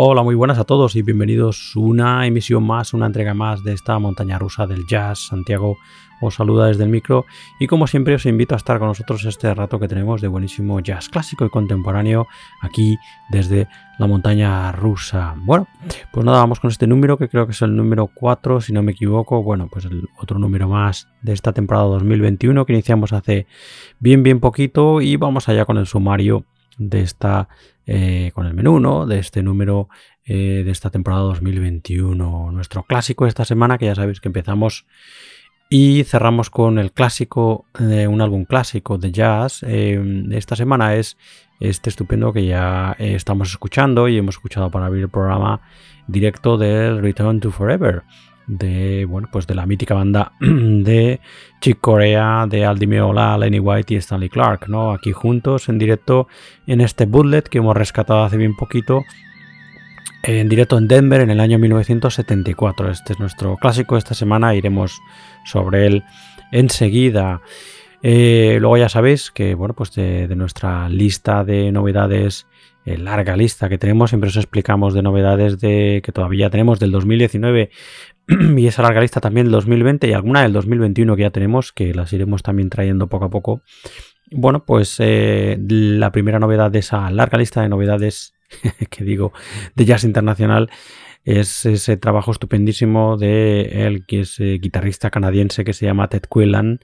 Hola, muy buenas a todos y bienvenidos una emisión más, una entrega más de esta montaña rusa del jazz. Santiago os saluda desde el micro y como siempre os invito a estar con nosotros este rato que tenemos de buenísimo jazz clásico y contemporáneo aquí desde la montaña rusa. Bueno, pues nada, vamos con este número que creo que es el número 4, si no me equivoco. Bueno, pues el otro número más de esta temporada 2021 que iniciamos hace bien, bien poquito y vamos allá con el sumario de esta, eh, con el menú, ¿no? De este número eh, de esta temporada 2021. Nuestro clásico de esta semana, que ya sabéis que empezamos y cerramos con el clásico, de un álbum clásico de jazz. Eh, esta semana es este estupendo que ya estamos escuchando y hemos escuchado para abrir el programa directo del Return to Forever de, bueno, pues de la mítica banda de Chick Corea, de Aldi Meola, Lenny White y Stanley Clark, ¿no? Aquí juntos en directo en este bootlet que hemos rescatado hace bien poquito en directo en Denver en el año 1974. Este es nuestro clásico de esta semana, iremos sobre él enseguida. Eh, luego ya sabéis que, bueno, pues de, nuestra lista de novedades, eh, larga lista que tenemos, siempre os explicamos de novedades de que todavía tenemos del 2019 y esa larga lista también del 2020 y alguna del 2021 que ya tenemos, que las iremos también trayendo poco a poco. bueno, pues eh, la primera novedad de esa larga lista de novedades que digo de jazz internacional es ese trabajo estupendísimo de el que es eh, guitarrista canadiense que se llama Ted Quillan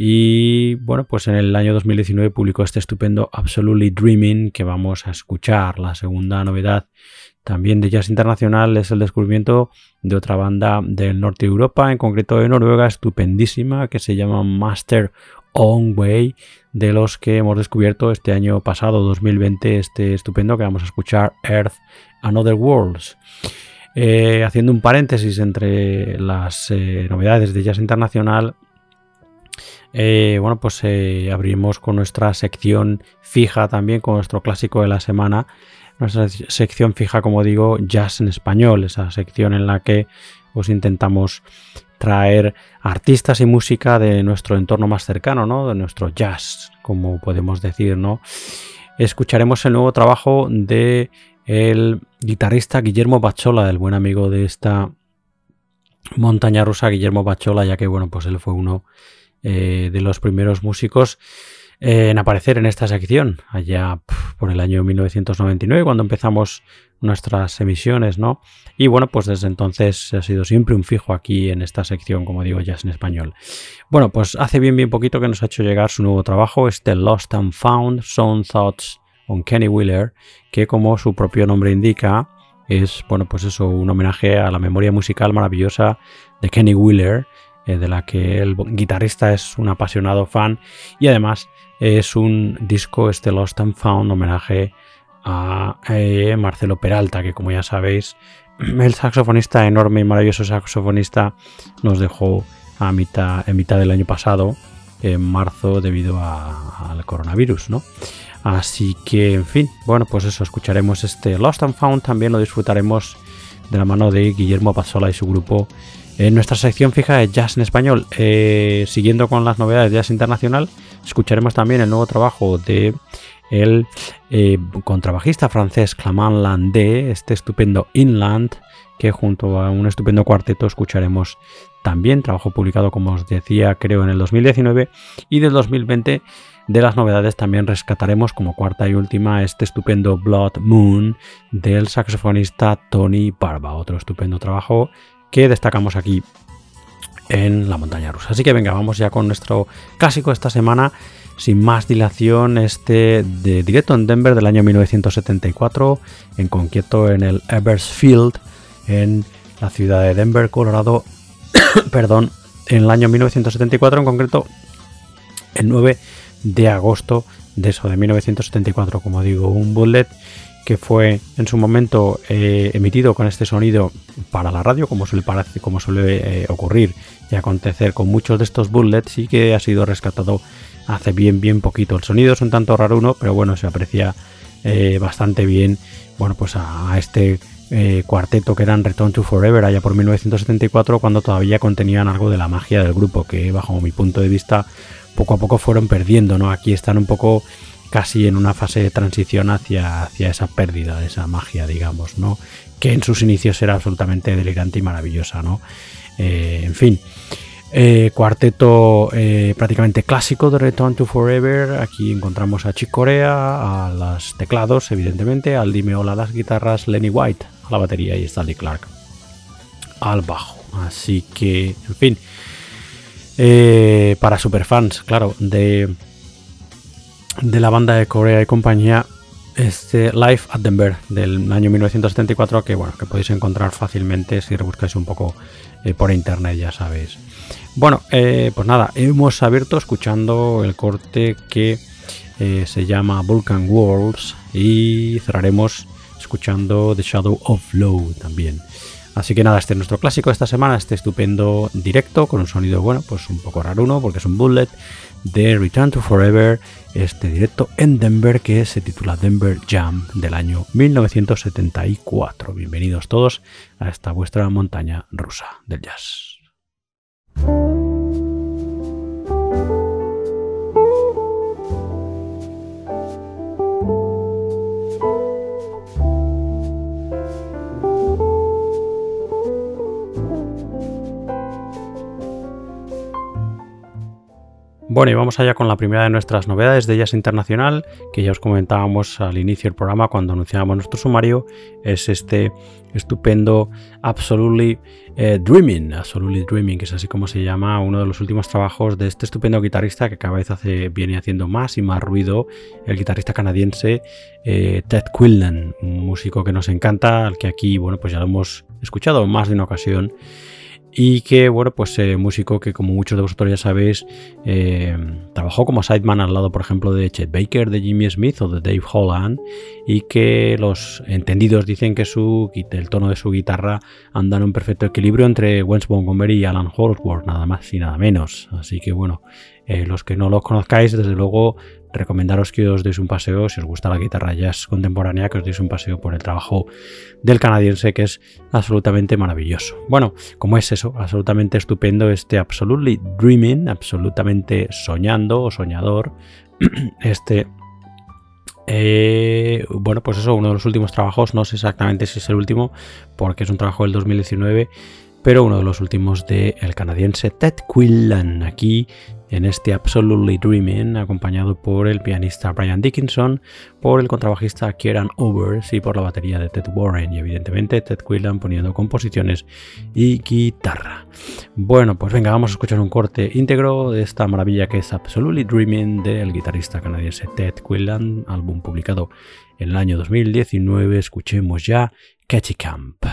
y bueno, pues en el año 2019 publicó este estupendo Absolutely Dreaming que vamos a escuchar. La segunda novedad también de jazz internacional es el descubrimiento de otra banda del norte de Europa, en concreto de Noruega, estupendísima, que se llama Master On Way, de los que hemos descubierto este año pasado, 2020, este estupendo que vamos a escuchar, Earth and Other Worlds. Eh, haciendo un paréntesis entre las eh, novedades de jazz internacional, eh, bueno, pues abrimos con nuestra sección fija también, con nuestro clásico de la semana, nuestra sección fija, como digo, jazz en español, esa sección en la que os intentamos traer artistas y música de nuestro entorno más cercano, ¿no? De nuestro jazz, como podemos decir, ¿no? Escucharemos el nuevo trabajo de el guitarrista Guillermo Bachola, el buen amigo de esta montaña rusa, Guillermo Bachola, ya que bueno, pues él fue uno eh, de los primeros músicos en aparecer en esta sección, allá por el año 1999, cuando empezamos nuestras emisiones, ¿no? Y bueno, pues desde entonces ha sido siempre un fijo aquí en esta sección, como digo, jazz en español. Bueno, pues hace bien, bien poquito que nos ha hecho llegar su nuevo trabajo, este Lost and Found, Sound Thoughts on Kenny Wheeler, que como su propio nombre indica, es, bueno, pues eso, un homenaje a la memoria musical maravillosa de Kenny Wheeler, eh, de la que el guitarrista es un apasionado fan y además es un disco, este Lost and Found, homenaje a eh, Marcelo Peralta, que como ya sabéis, el saxofonista, enorme y maravilloso saxofonista, nos dejó a mitad, en mitad del año pasado, en marzo, debido al coronavirus, ¿no? Así que, en fin, bueno, pues eso, escucharemos este Lost and Found, también lo disfrutaremos de la mano de Guillermo Pasola y su grupo en nuestra sección fija de Jazz en Español. Eh, siguiendo con las novedades de Jazz Internacional, escucharemos también el nuevo trabajo de el eh, contrabajista francés Clamant Landé, este estupendo Inland, que junto a un estupendo cuarteto escucharemos también, trabajo publicado como os decía creo en el 2019 y del 2020 de las novedades también rescataremos como cuarta y última este estupendo Blood Moon del saxofonista Tony Barba, otro estupendo trabajo que destacamos aquí en la montaña rusa. Así que venga, vamos ya con nuestro clásico esta semana. Sin más dilación, este de directo en Denver del año 1974, en concreto en el Eversfield, en la ciudad de Denver, Colorado, perdón, en el año 1974, en concreto el 9 de agosto de eso, de 1974, como digo, un bullet que fue en su momento eh, emitido con este sonido para la radio, como suele, eh, ocurrir y acontecer con muchos de estos bullets, y que ha sido rescatado hace bien, bien poquito. El sonido es un tanto raro uno, pero bueno, se aprecia eh, bastante bien, bueno, pues a, este cuarteto que eran Return to Forever allá por 1974, cuando todavía contenían algo de la magia del grupo, que bajo mi punto de vista poco a poco fueron perdiendo, ¿no? Aquí están un poco casi en una fase de transición hacia, hacia esa pérdida de esa magia, digamos, ¿no? Que en sus inicios era absolutamente delirante y maravillosa, ¿no? Eh, en fin. Eh, cuarteto eh, prácticamente clásico de Return to Forever. Aquí encontramos a Chick Corea, a los teclados, evidentemente, al Dimeola a las guitarras, Lenny White a la batería y Stanley Clark al bajo. Así que, en fin, para superfans, claro, de, de la banda de Corea y compañía, este Live at Denver del año 1974 que bueno que podéis encontrar fácilmente si rebuscáis un poco eh, por internet ya sabéis. Bueno eh, pues nada hemos abierto escuchando el corte que eh, se llama Vulcan Worlds y cerraremos escuchando The Shadow of Low también. Así que nada, este es nuestro clásico de esta semana, este estupendo directo con un sonido, bueno, pues un poco raro uno porque es un bullet de Return to Forever, este directo en Denver que se titula Denver Jam del año 1974. Bienvenidos todos a esta vuestra montaña rusa del jazz. Bueno, y vamos allá con la primera de nuestras novedades de Jazz Internacional, que ya os comentábamos al inicio del programa cuando anunciábamos nuestro sumario, es este estupendo Absolutely eh, Dreaming, Absolutely Dreaming, que es así como se llama uno de los últimos trabajos de este estupendo guitarrista que cada vez hace, viene haciendo más y más ruido, el guitarrista canadiense eh, Ted Quillen, un músico que nos encanta, al que aquí, bueno, pues ya lo hemos escuchado más de una ocasión y que, bueno, pues eh, músico que como muchos de vosotros ya sabéis, eh, trabajó como sideman al lado, por ejemplo, de Chet Baker, de Jimmy Smith o de Dave Holland, y que los entendidos dicen que su, el tono de su guitarra anda en un perfecto equilibrio entre Wens Montgomery y Alan Holdsworth, nada más y nada menos. Así que, bueno, eh, los que no los conozcáis, desde luego, recomendaros que os deis un paseo, si os gusta la guitarra jazz contemporánea, que os deis un paseo por el trabajo del canadiense, que es absolutamente maravilloso. Bueno, como es eso, absolutamente estupendo este Absolutely Dreaming, absolutamente soñando o soñador, este... Eh, bueno, pues eso, uno de los últimos trabajos, no sé exactamente si es el último, porque es un trabajo del 2019, pero uno de los últimos del el canadiense Ted Quillan, aquí en este Absolutely Dreaming, acompañado por el pianista Brian Dickinson, por el contrabajista Kieran Overs y por la batería de Ted Warren y evidentemente Ted Quillan poniendo composiciones y guitarra. Bueno, pues venga, vamos a escuchar un corte íntegro de esta maravilla que es Absolutely Dreaming del guitarrista canadiense Ted Quillan, álbum publicado en el año 2019. Escuchemos ya Catchy Camp.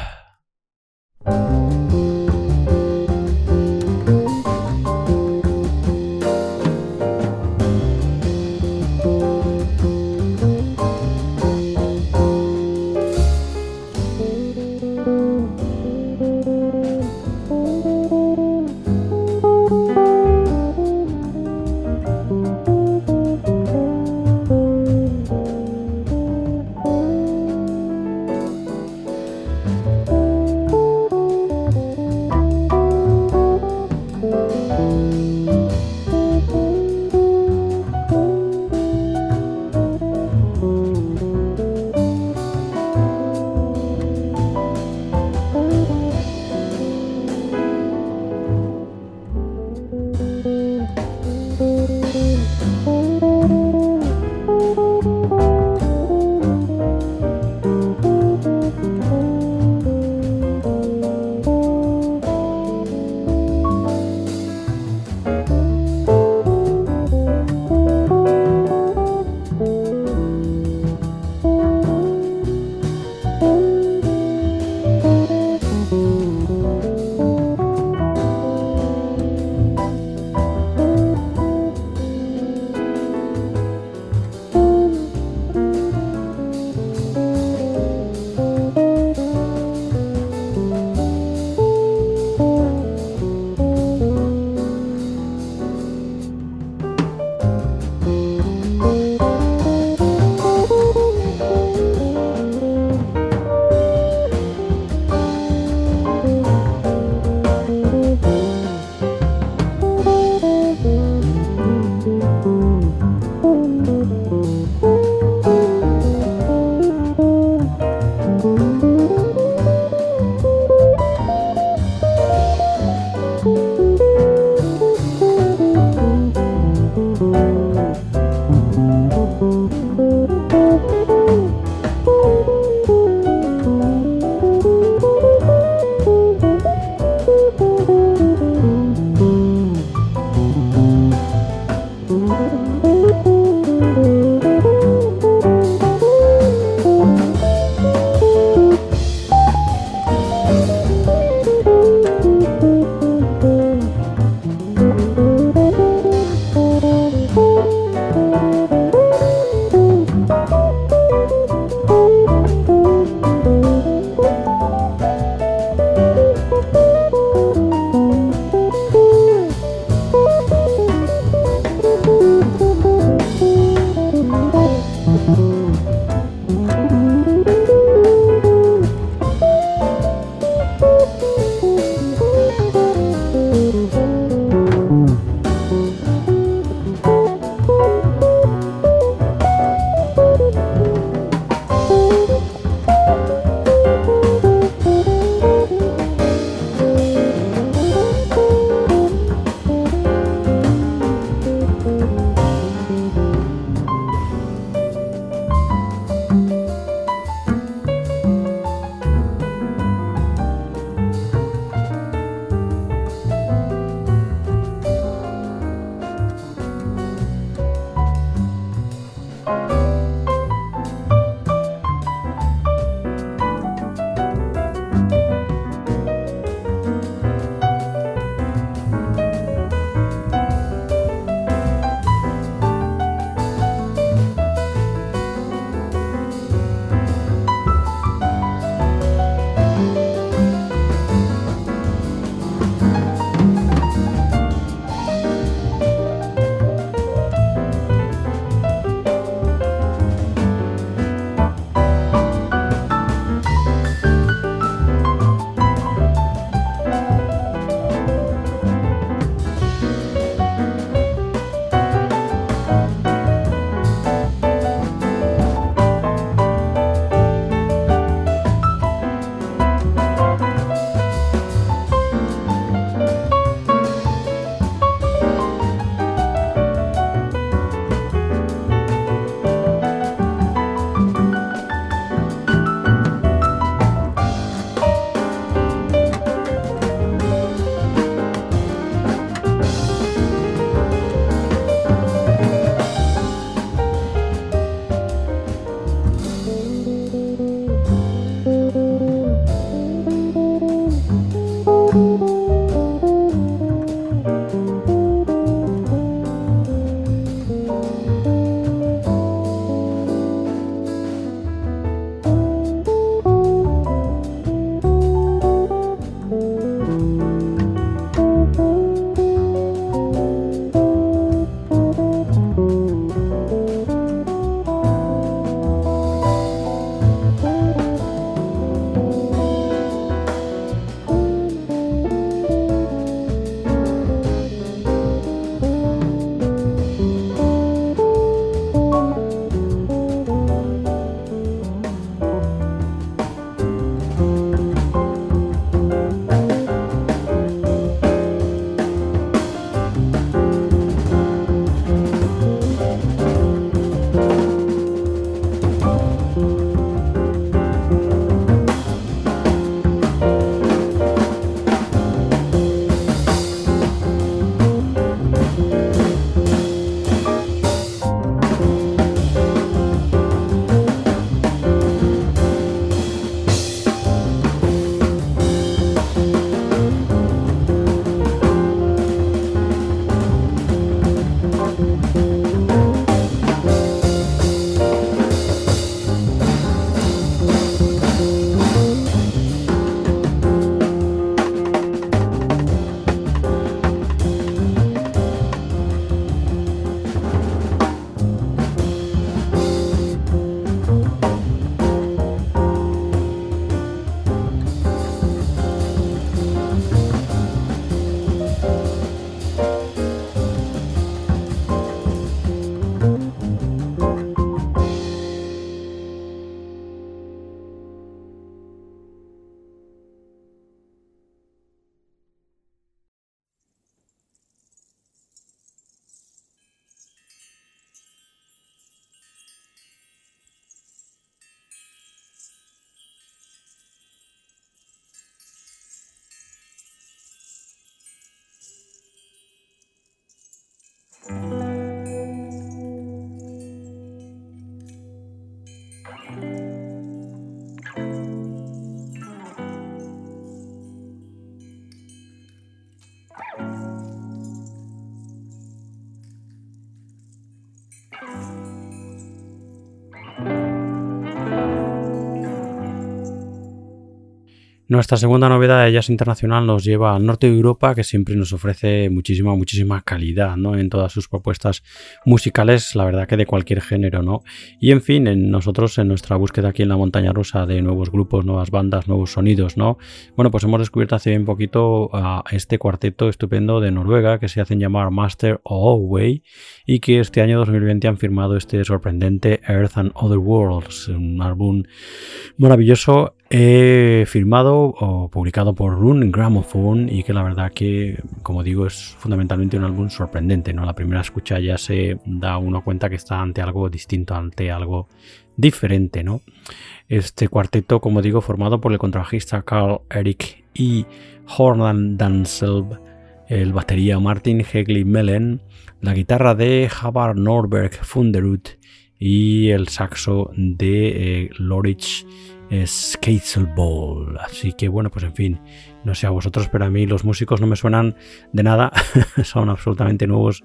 Nuestra segunda novedad de Jazz Internacional nos lleva al norte de Europa, que siempre nos ofrece muchísima, muchísima calidad, ¿no? En todas sus propuestas musicales, la verdad que de cualquier género, ¿no? Y en fin, en nosotros, en nuestra búsqueda aquí en la montaña rusa de nuevos grupos, nuevas bandas, nuevos sonidos, ¿no? Bueno, pues hemos descubierto hace bien poquito a este cuarteto estupendo de Noruega que se hacen llamar Master Way y que este año 2020 han firmado este sorprendente Earth and Other Worlds, un álbum maravilloso He firmado o publicado por Rune Gramophone y que la verdad que, como digo, es fundamentalmente un álbum sorprendente. ¿no? La primera escucha ya se da uno cuenta que está ante algo distinto, ante algo diferente. ¿no? Este cuarteto, como digo, formado por el contrabajista Carl Eric y Hornan Danselb, el batería Martin Hegli Mellen, la guitarra de Javar Norberg Funderud y el saxo de eh, Lorich es. Así que bueno, pues en fin, no sé a vosotros, pero a mí los músicos no me suenan de nada, son absolutamente nuevos,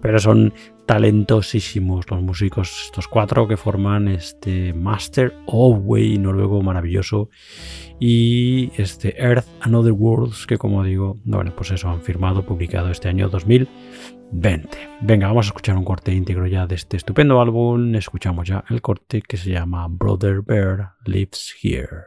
pero son talentosísimos los músicos, estos cuatro que forman este Master of Way noruego maravilloso y este Earth and Other Worlds que como digo, bueno, pues eso han firmado, publicado este año 2000 20. Venga, vamos a escuchar un corte íntegro ya de este estupendo álbum. Escuchamos ya el corte que se llama Brother Bear Lives Here.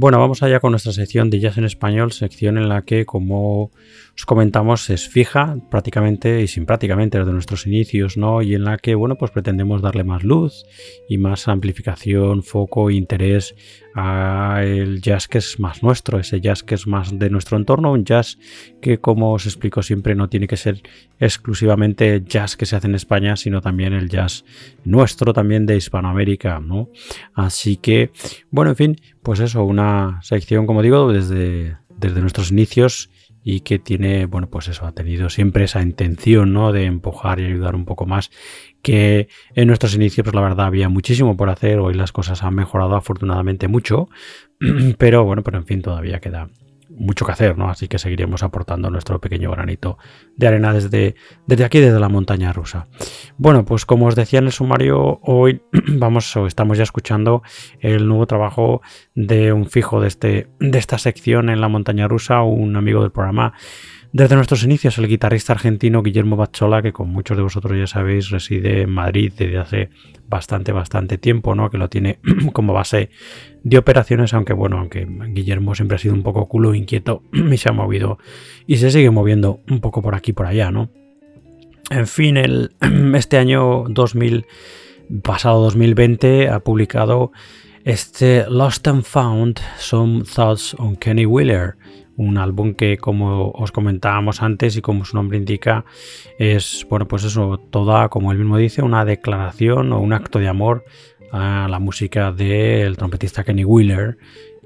Bueno, vamos allá con nuestra sección de Jazz en Español, sección en la que, como os comentamos, es fija prácticamente y sin prácticamente desde nuestros inicios, ¿no? Y en la que, bueno, pues pretendemos darle más luz y más amplificación, foco, interés a el jazz que es más nuestro, ese jazz que es más de nuestro entorno, un jazz que, como os explico siempre, no tiene que ser exclusivamente jazz que se hace en España, sino también el jazz nuestro, también de Hispanoamérica, ¿no? Así que, bueno, en fin, pues eso, una sección, como digo, desde, desde nuestros inicios y que tiene, bueno, pues eso, ha tenido siempre esa intención, ¿no? De empujar y ayudar un poco más, que en nuestros inicios, pues la verdad, había muchísimo por hacer, hoy las cosas han mejorado afortunadamente mucho, pero bueno, pero en fin, todavía queda, mucho que hacer, ¿no? Así que seguiremos aportando nuestro pequeño granito de arena desde, desde aquí, desde la montaña rusa. Bueno, pues como os decía en el sumario, hoy vamos o estamos ya escuchando el nuevo trabajo de un fijo de, este, de esta sección en la montaña rusa, un amigo del programa desde nuestros inicios, el guitarrista argentino Guillermo Bachola, que con muchos de vosotros ya sabéis, reside en Madrid desde hace bastante, bastante tiempo, ¿no? Que lo tiene como base de operaciones, aunque bueno, aunque Guillermo siempre ha sido un poco culo inquieto y se ha movido y se sigue moviendo un poco por aquí por allá, ¿no? En fin, este año 2000, pasado 2020, ha publicado este Lost and Found, Some Thoughts on Kenny Wheeler, un álbum que como os comentábamos antes y como su nombre indica es bueno pues eso toda como él mismo dice una declaración o un acto de amor a la música del trompetista Kenny Wheeler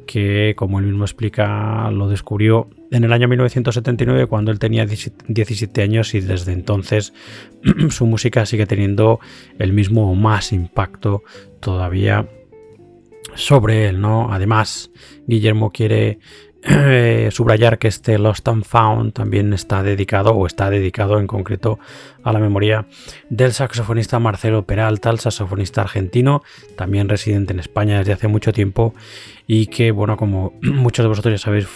que como él mismo explica lo descubrió en el año 1979 cuando él tenía 17 años y desde entonces su música sigue teniendo el mismo o más impacto todavía sobre él, ¿no? Además, Guillermo quiere eh, subrayar que este Lost and Found también está dedicado o está dedicado en concreto a la memoria del saxofonista Marcelo Peralta, el saxofonista argentino, también residente en España desde hace mucho tiempo y que, bueno, como muchos de vosotros ya sabéis,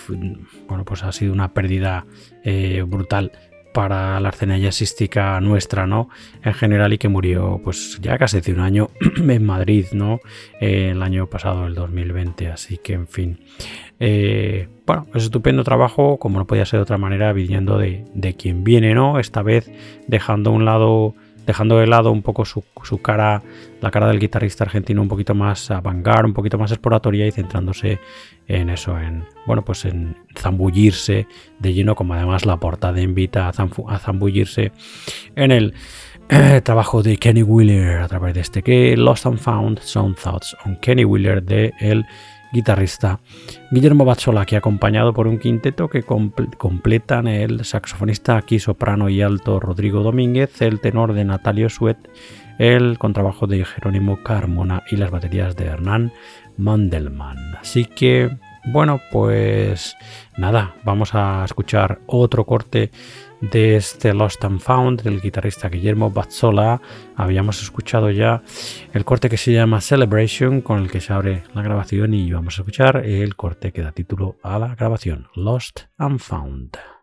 bueno, pues ha sido una pérdida eh, brutal para la escena jazzística nuestra, ¿no? En general y que murió pues ya casi hace un año en Madrid, ¿no? Eh, el año pasado, el 2020, así que en fin. Eh, bueno, es estupendo trabajo, como no podía ser de otra manera, viniendo de, de quien viene, ¿no? Esta vez dejando a un lado dejando de lado un poco su, cara, la cara del guitarrista argentino un poquito más vanguard, un poquito más exploratoria y centrándose en eso, en bueno, pues en zambullirse de lleno, como además la portada invita a, a zambullirse en el eh, trabajo de Kenny Wheeler a través de este que Lost and Found Sound Thoughts on Kenny Wheeler de el guitarrista Guillermo Bazzola, que acompañado por un quinteto que completan el saxofonista aquí soprano y alto Rodrigo Domínguez, el tenor de Natalio Suet, el contrabajo de Jerónimo Carmona y las baterías de Hernán Mandelman. Así que, bueno, pues nada, vamos a escuchar otro corte de este Lost and Found del guitarrista Guillermo Bazzola. Habíamos escuchado ya el corte que se llama Celebration con el que se abre la grabación y vamos a escuchar el corte que da título a la grabación Lost and Found.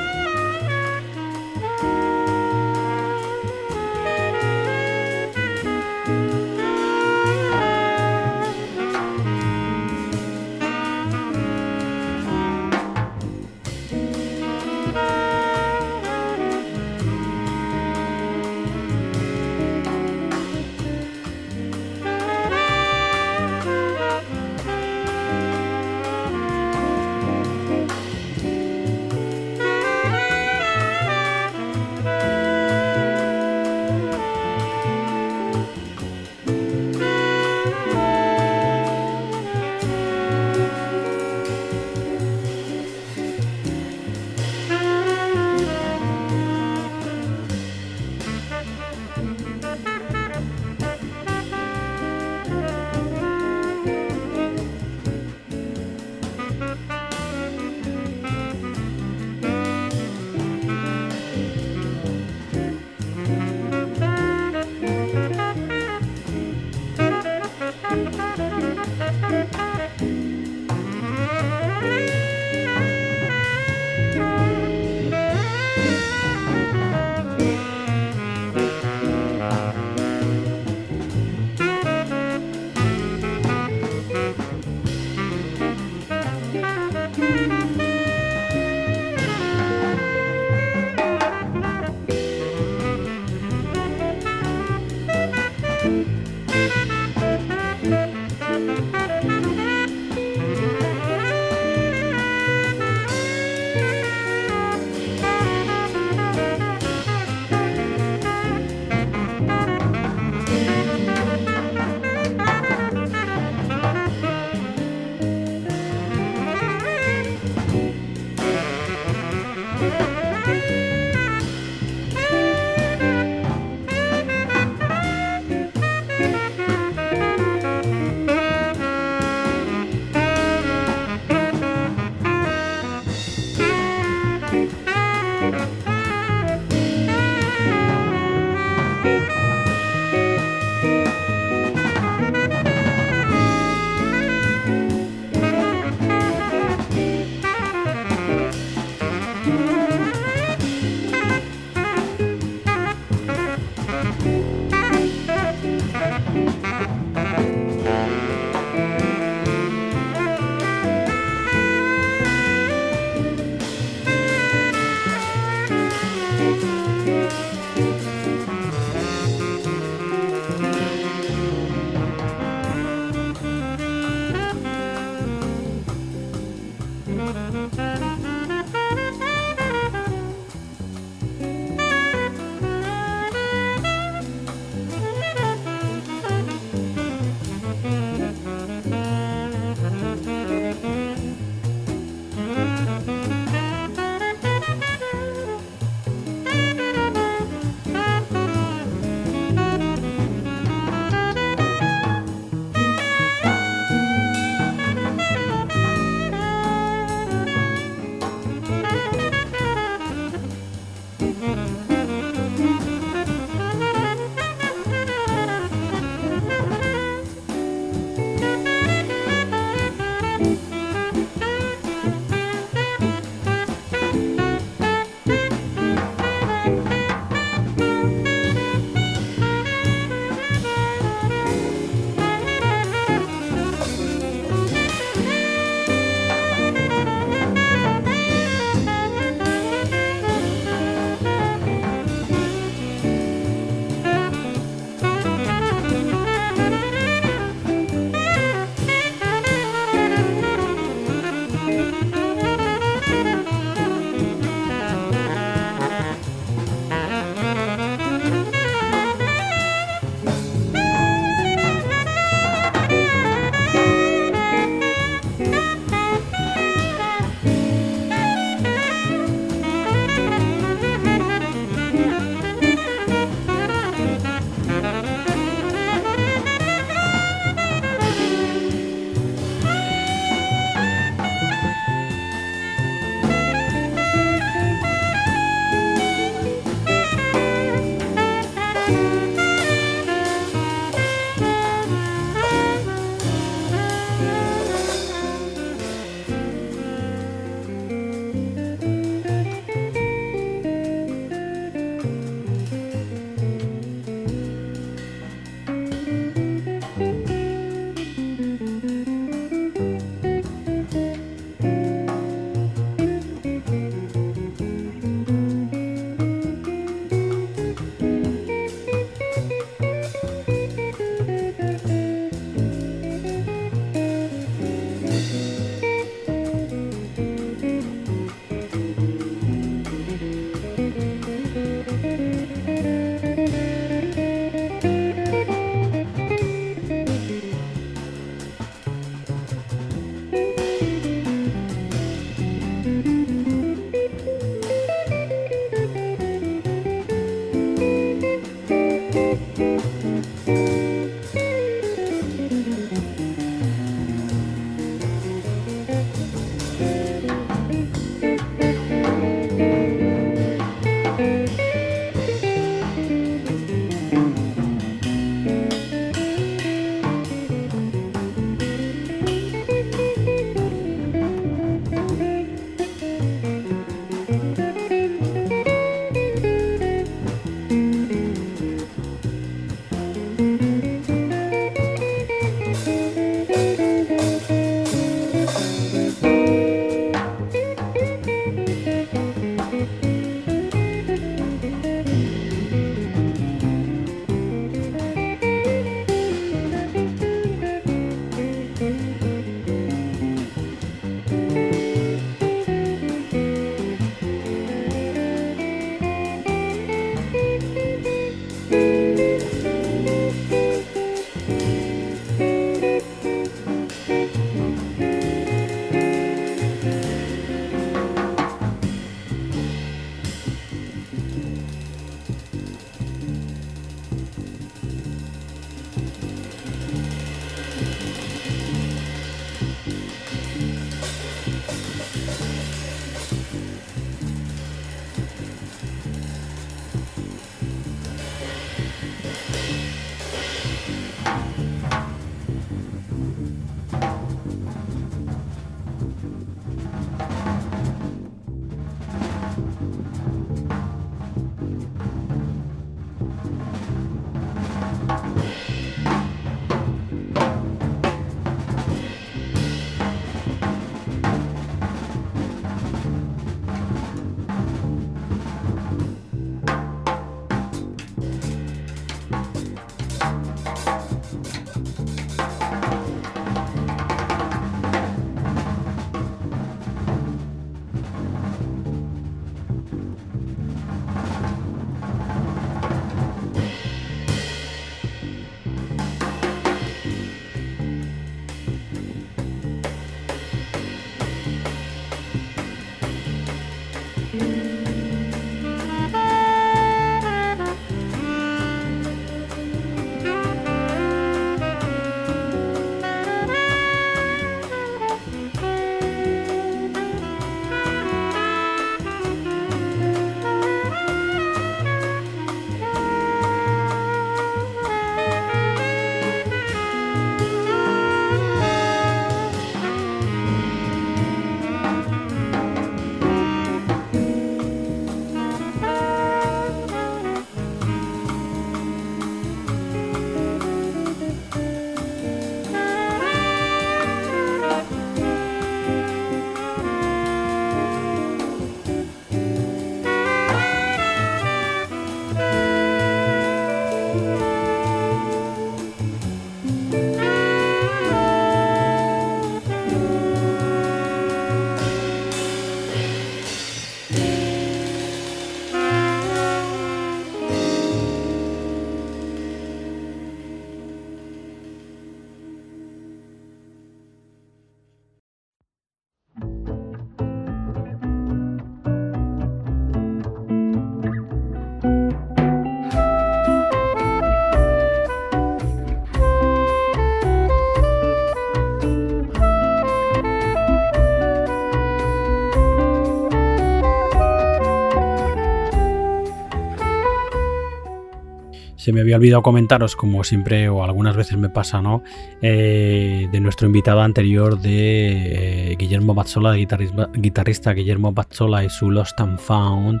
Se me había olvidado comentaros, como siempre o algunas veces me pasa, ¿no? Eh, de nuestro invitado anterior de eh, Guillermo Bazzola, de guitarrista, Guillermo Bazzola y su Lost and Found,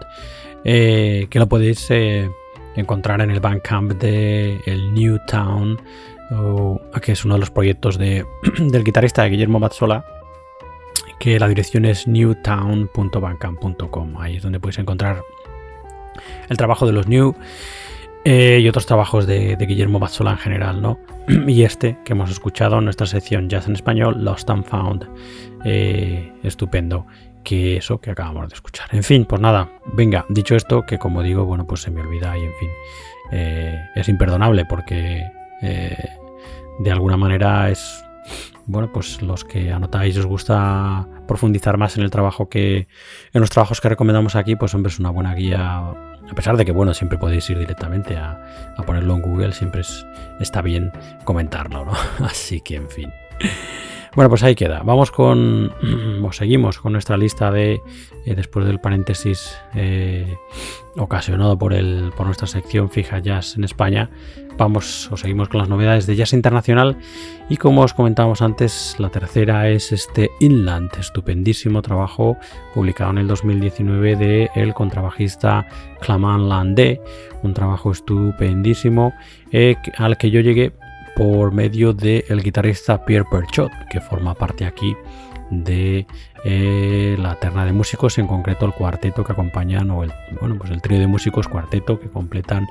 eh, que lo podéis encontrar en el Bandcamp de el New Town, que es uno de los proyectos de, del guitarrista de Guillermo Bazzola, que la dirección es newtown.bandcamp.com. Ahí es donde podéis encontrar el trabajo de los New. Eh, y otros trabajos de, Guillermo Bazzola en general, ¿no? y este que hemos escuchado en nuestra sección Jazz en Español, Lost and Found, eh, estupendo, que eso que acabamos de escuchar. En fin, pues nada, venga, dicho esto, que como digo, bueno, pues se me olvida y en fin, eh, es imperdonable porque de alguna manera es bueno, pues los que anotáis os gusta profundizar más en el trabajo que en los trabajos que recomendamos aquí, pues hombre es una buena guía a pesar de que, bueno, siempre podéis ir directamente a, ponerlo en Google, siempre está bien comentarlo, ¿no? Así que, en fin. Bueno, pues ahí queda. Vamos con. O seguimos con nuestra lista de. Eh, después del paréntesis eh, ocasionado por, el, por nuestra sección fija Jazz en España. Vamos o seguimos con las novedades de Jazz Internacional. Y como os comentábamos antes, la tercera es este Inland, estupendísimo trabajo publicado en el 2019 de el contrabajista Claman Landé. Un trabajo estupendísimo eh, al que yo llegué por medio del guitarrista Pierre Perchot, que forma parte aquí de eh, la terna de músicos, en concreto el cuarteto que acompañan, o el, bueno, pues el trío de músicos cuarteto que completan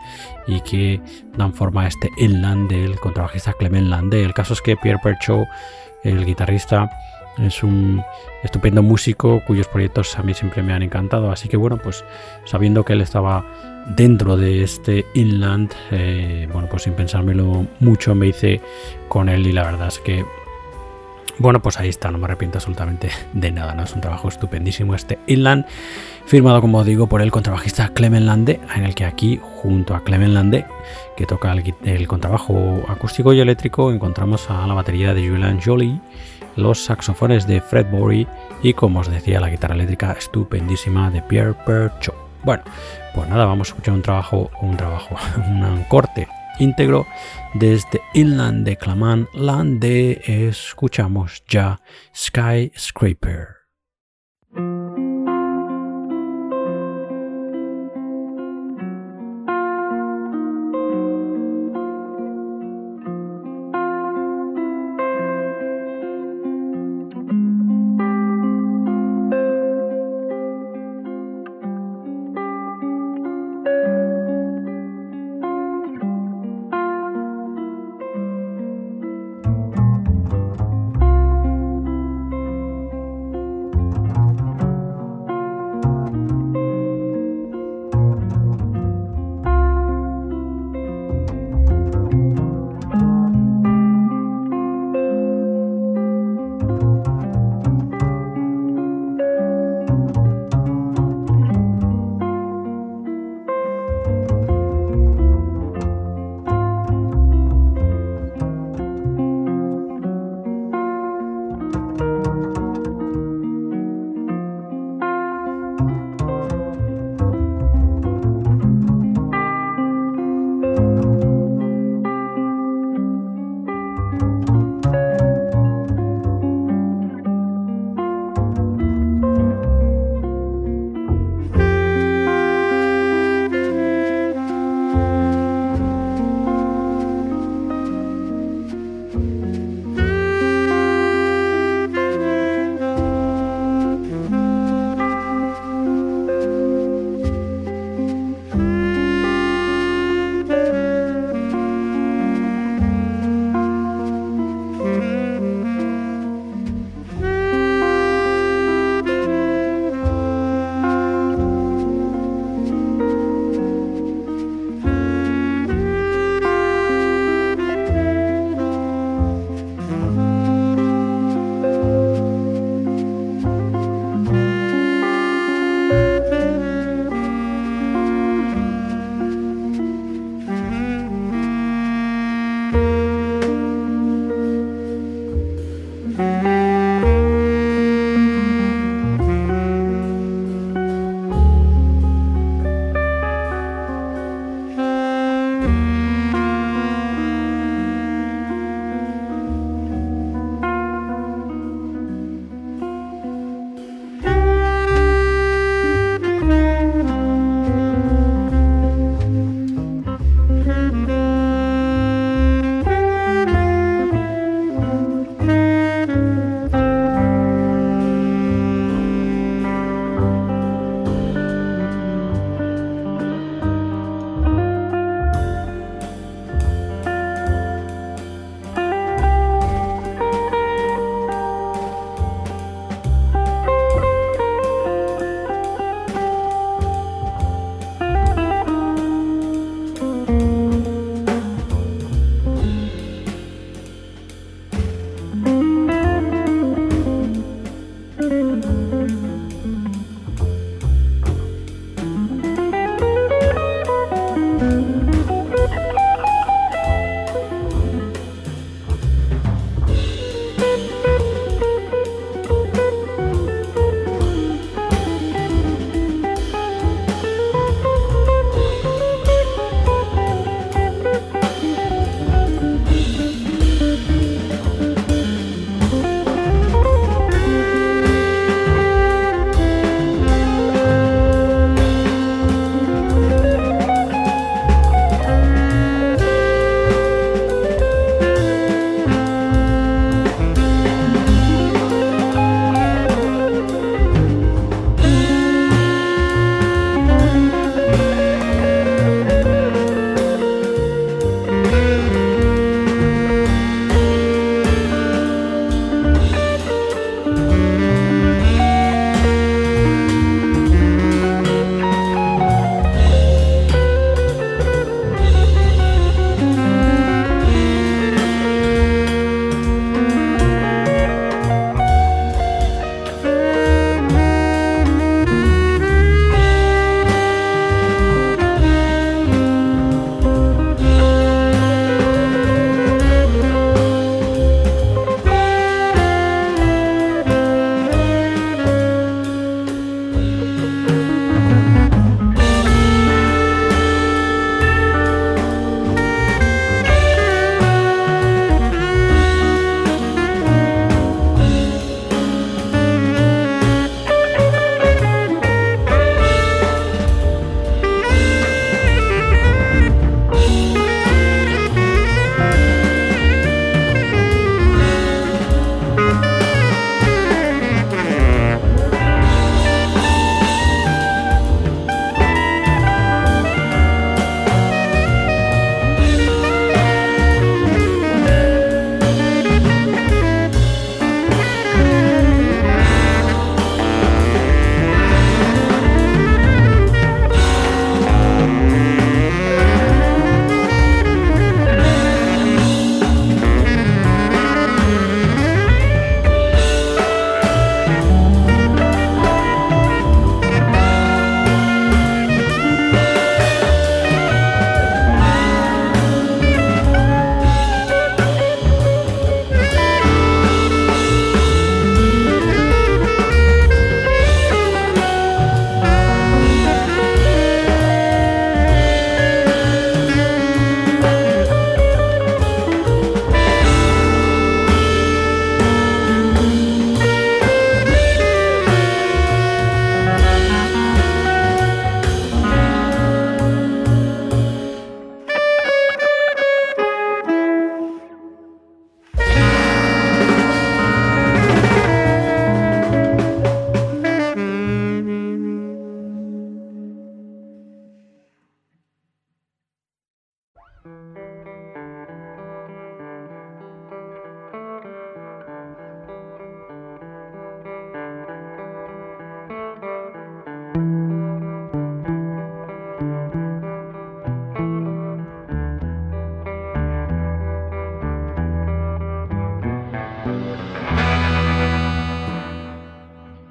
y que dan forma a este Inland del contrabajista Clement Landé. El caso es que Pierre Perchot, el guitarrista, es un estupendo músico cuyos proyectos a mí siempre me han encantado. Así que bueno, pues sabiendo que él estaba dentro de este inland, eh, bueno, pues sin pensármelo mucho me hice con él y la verdad es que, bueno, pues ahí está, no me arrepiento absolutamente de nada, ¿no? Es un trabajo estupendísimo este inland, firmado como digo por el contrabajista Clement Lande, en el que aquí, junto a Clement Lande, que toca el, el contrabajo acústico y eléctrico, encontramos a la batería de Julian Jolie, los saxofones de Fred Bory y, como os decía, la guitarra eléctrica estupendísima de Pierre Perchot. Bueno, pues nada, vamos a escuchar un trabajo, un trabajo, un corte íntegro desde Inland de Claman Land de escuchamos ya Skyscraper.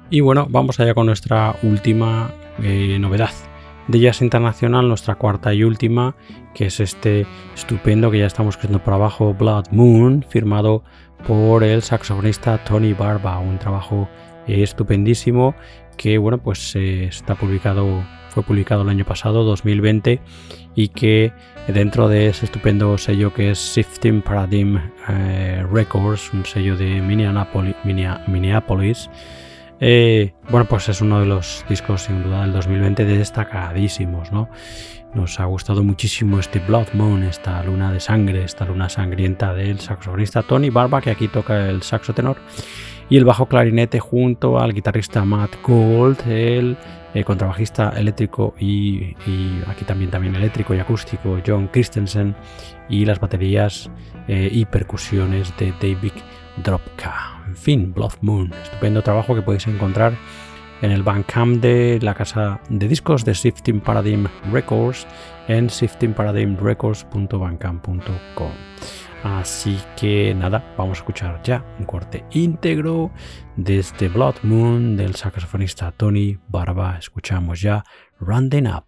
Y bueno, vamos allá con nuestra última eh, novedad. De Jazz Internacional, nuestra cuarta y última, que es este estupendo que ya estamos escribiendo por abajo, Blood Moon, firmado por el saxofonista Tony Barba, un trabajo estupendísimo que bueno pues eh, está publicado fue publicado el año pasado 2020 y que dentro de ese estupendo sello que es Shifting Paradigm eh, Records un sello de Minneapolis eh, bueno, pues es uno de los discos sin duda del 2020 destacadísimos, ¿no? Nos ha gustado muchísimo este Blood Moon, esta luna de sangre, esta luna sangrienta del saxofonista Tony Barba, que aquí toca el saxo tenor, y el bajo clarinete junto al guitarrista Matt Gold, el, eh, contrabajista eléctrico y, aquí también, también eléctrico y acústico John Christensen, y las baterías eh, y percusiones de David Dropka. Fin, Blood Moon, estupendo trabajo que podéis encontrar en el Bandcamp de la casa de discos de Shifting Paradigm Records en shiftingparadigmrecords.bandcamp.com. Así que nada, vamos a escuchar ya un corte íntegro de este Blood Moon del saxofonista Tony Barba. Escuchamos ya Running Up.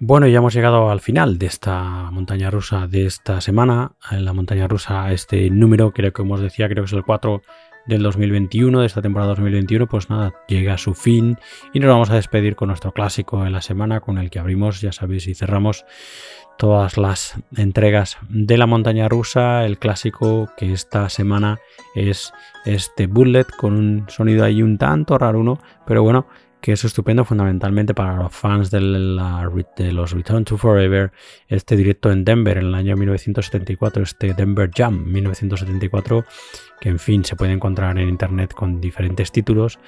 Bueno, ya hemos llegado al final de esta montaña rusa de esta semana. En la montaña rusa, este número, creo que hemos decía, creo que es el 4 del 2021, de esta temporada 2021, pues nada, llega a su fin y nos vamos a despedir con nuestro clásico de la semana, con el que abrimos, ya sabéis, y cerramos todas las entregas de la montaña rusa. El clásico que esta semana es este Bullet con un sonido ahí un tanto raro, uno, pero bueno, que es estupendo fundamentalmente para los fans de, los Return to Forever, este directo en Denver en el año 1974, este Denver Jam 1974, que en fin se puede encontrar en internet con diferentes títulos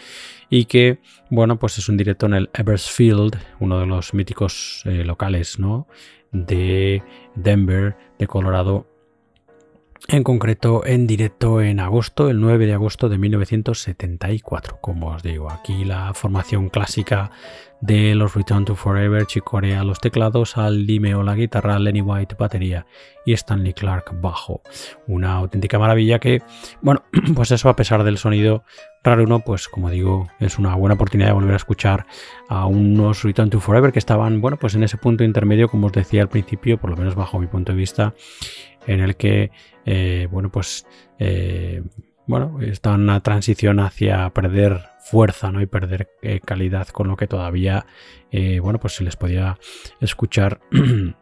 y que, bueno, pues es un directo en el Eversfield, uno de los míticos eh, locales, ¿no? De Denver, de Colorado, en concreto en directo en agosto, el 9 de agosto de 1974. Como os digo, aquí la formación clásica de los Return to Forever, Chick Corea los teclados, Al Dimeo la guitarra, Lenny White batería y Stanley Clark bajo. Una auténtica maravilla que, bueno, pues eso a pesar del sonido raro uno, pues como digo, es una buena oportunidad de volver a escuchar a unos Return to Forever que estaban, bueno, pues en ese punto intermedio, como os decía al principio, por lo menos bajo mi punto de vista, en el que, eh, bueno, pues, eh, bueno, está una transición hacia perder fuerza, ¿no? Y perder eh, calidad, con lo que todavía, bueno, pues se les podía escuchar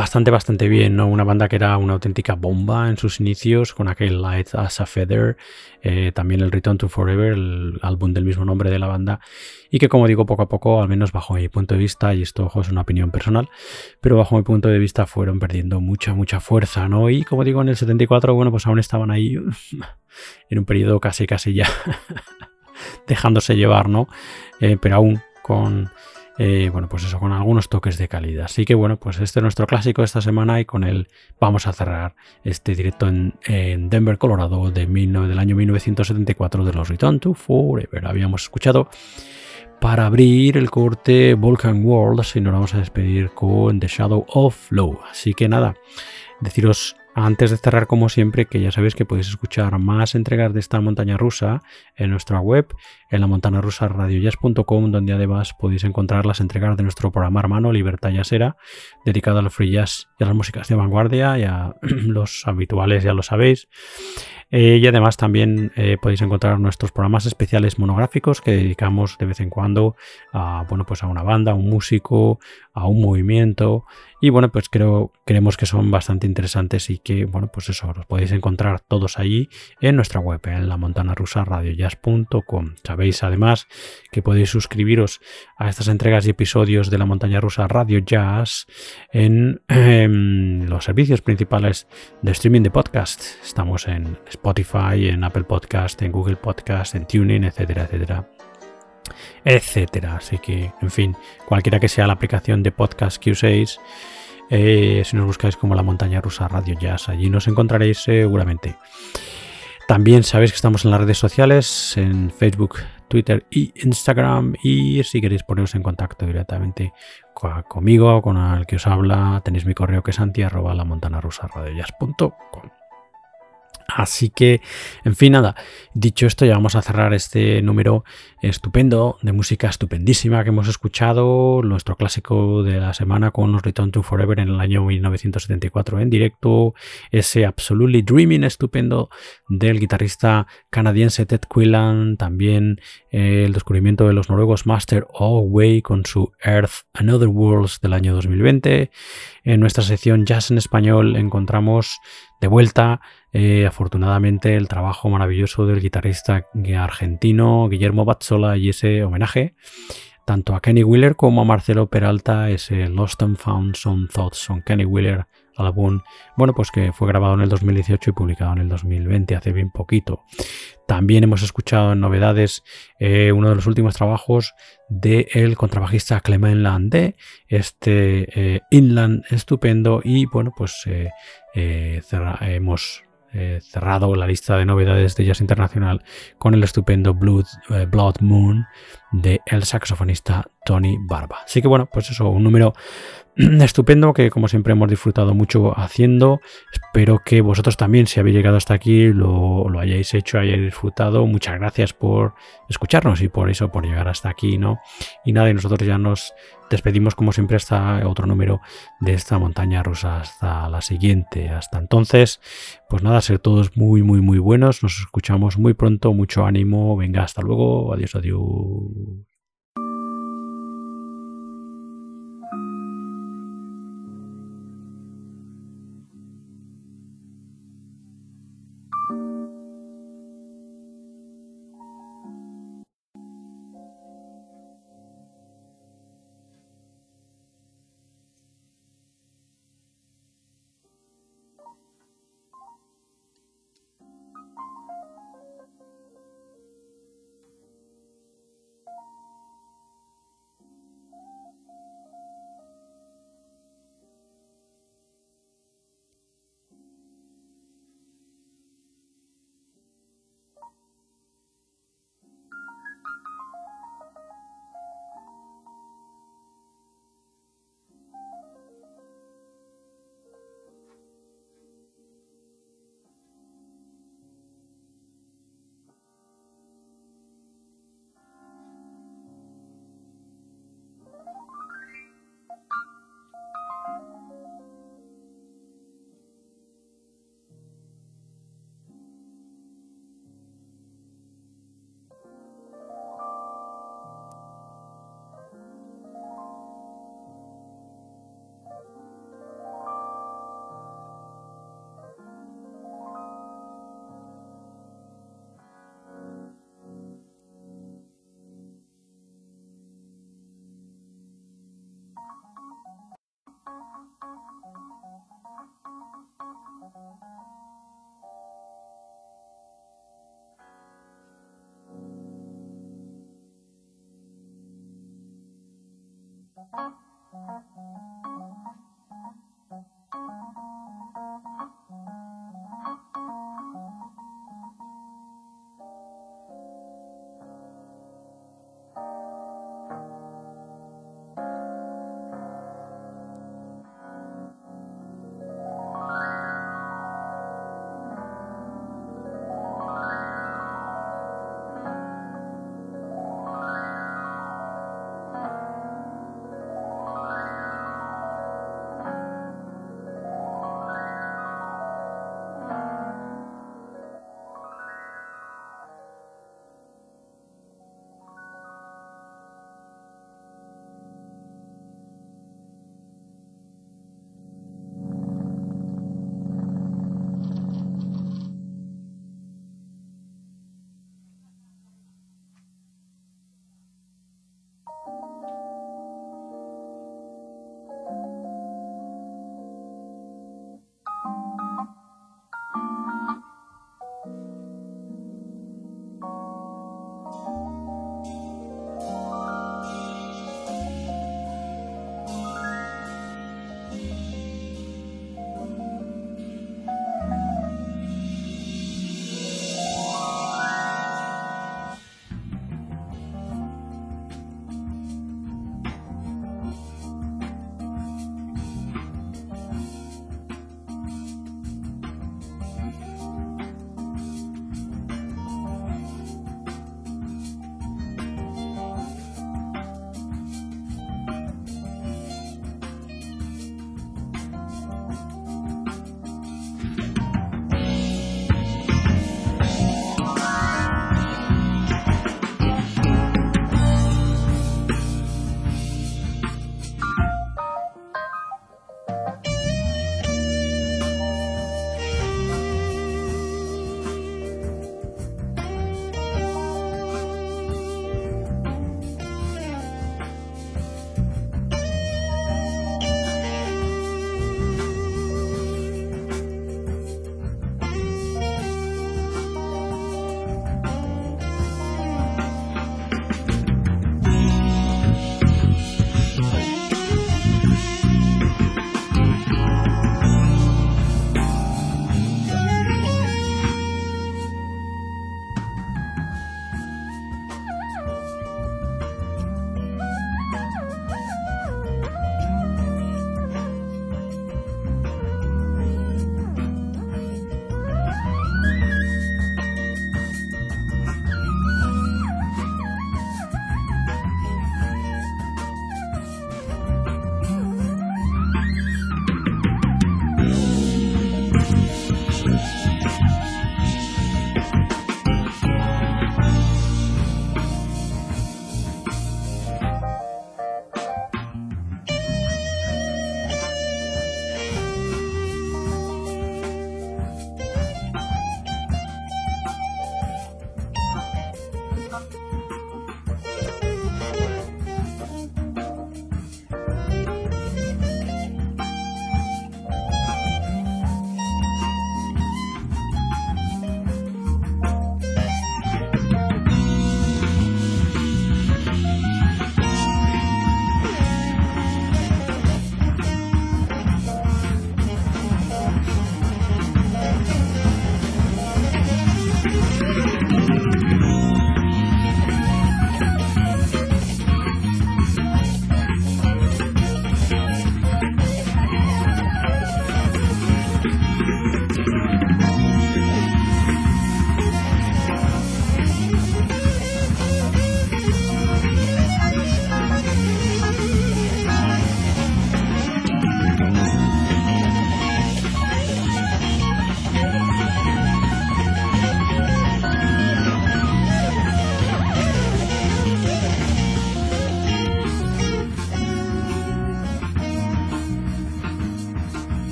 bastante, bastante bien, ¿no? Una banda que era una auténtica bomba en sus inicios, con aquel Light as a Feather, eh, también el Return to Forever, el álbum del mismo nombre de la banda, y que como digo, poco a poco, al menos bajo mi punto de vista, y esto es una opinión personal, pero bajo mi punto de vista fueron perdiendo mucha, mucha fuerza, ¿no? Y como digo, en el 74, bueno, pues aún estaban ahí en un periodo casi, casi ya dejándose llevar, ¿no? Eh, pero aún con eh, bueno, pues eso, con algunos toques de calidad. Así que bueno, pues este es nuestro clásico de esta semana y con él vamos a cerrar este directo en, Denver, Colorado de del año 1974 de los Return to Forever. Habíamos escuchado para abrir el corte Volcan World y nos vamos a despedir con The Shadow of Low. Así que nada, deciros antes de cerrar, como siempre, que ya sabéis que podéis escuchar más entregas de esta montaña rusa en nuestra web, en la montana rusa radiojazz.com, donde además podéis encontrar las entregas de nuestro programa hermano Libertad Jazzera, dedicado al free jazz y a las músicas de vanguardia y a los habituales, ya lo sabéis. Eh, y además también eh, podéis encontrar nuestros programas especiales monográficos que dedicamos de vez en cuando a, bueno, pues a una banda, a un músico, a un movimiento. Y bueno, pues creo, creemos que son bastante interesantes y que, bueno, pues eso, los podéis encontrar todos allí en nuestra web, en la montana rusa. Sabéis además que podéis suscribiros a estas entregas y episodios de la montaña rusa Radio Jazz en, en los servicios principales de streaming de podcast. Estamos en Spotify, en Apple Podcast, en Google Podcast, en Tuning, etcétera, etcétera etcétera. Así que, en fin, cualquiera que sea la aplicación de podcast que uséis, eh, si nos buscáis como la montaña rusa Radio Jazz, allí nos encontraréis seguramente. También sabéis que estamos en las redes sociales, en Facebook, Twitter y Instagram. Y si queréis poneros en contacto directamente conmigo o con el que os habla, tenéis mi correo que es anti la montana rusa Así que, en fin, nada, dicho esto, ya vamos a cerrar este número estupendo de música estupendísima que hemos escuchado, nuestro clásico de la semana con Return to Forever en el año 1974 en directo, ese Absolutely Dreaming estupendo del guitarrista canadiense Ted Quillan, también eh, el descubrimiento de los noruegos Master Way con su Earth and Other Worlds del año 2020. En nuestra sección Jazz en Español encontramos de vuelta eh, afortunadamente el trabajo maravilloso del guitarrista argentino Guillermo Bazzola y ese homenaje tanto a Kenny Wheeler como a Marcelo Peralta, ese Lost and Found Some Thoughts on Kenny Wheeler álbum, bueno, pues que fue grabado en el 2018 y publicado en el 2020, hace bien poquito. También hemos escuchado en novedades eh, uno de los últimos trabajos del el contrabajista Clement Landé, este eh, Inland estupendo y bueno, pues hemos eh, cerrado la lista de novedades de Jazz Internacional con el estupendo Blood, Blood Moon del el saxofonista Tony Barba. Así que bueno, pues eso, un número estupendo que como siempre hemos disfrutado mucho haciendo. Espero que vosotros también, si habéis llegado hasta aquí, lo, lo, hayáis hecho, hayáis disfrutado. Muchas gracias por escucharnos y por eso, por llegar hasta aquí, ¿no? Y nada, y nosotros ya nos despedimos como siempre hasta otro número de esta montaña rusa. Hasta la siguiente. Hasta entonces, pues nada, ser todos muy, muy, muy buenos. Nos escuchamos muy pronto. Mucho ánimo. Venga, hasta luego. Adiós, adiós. 拜拜。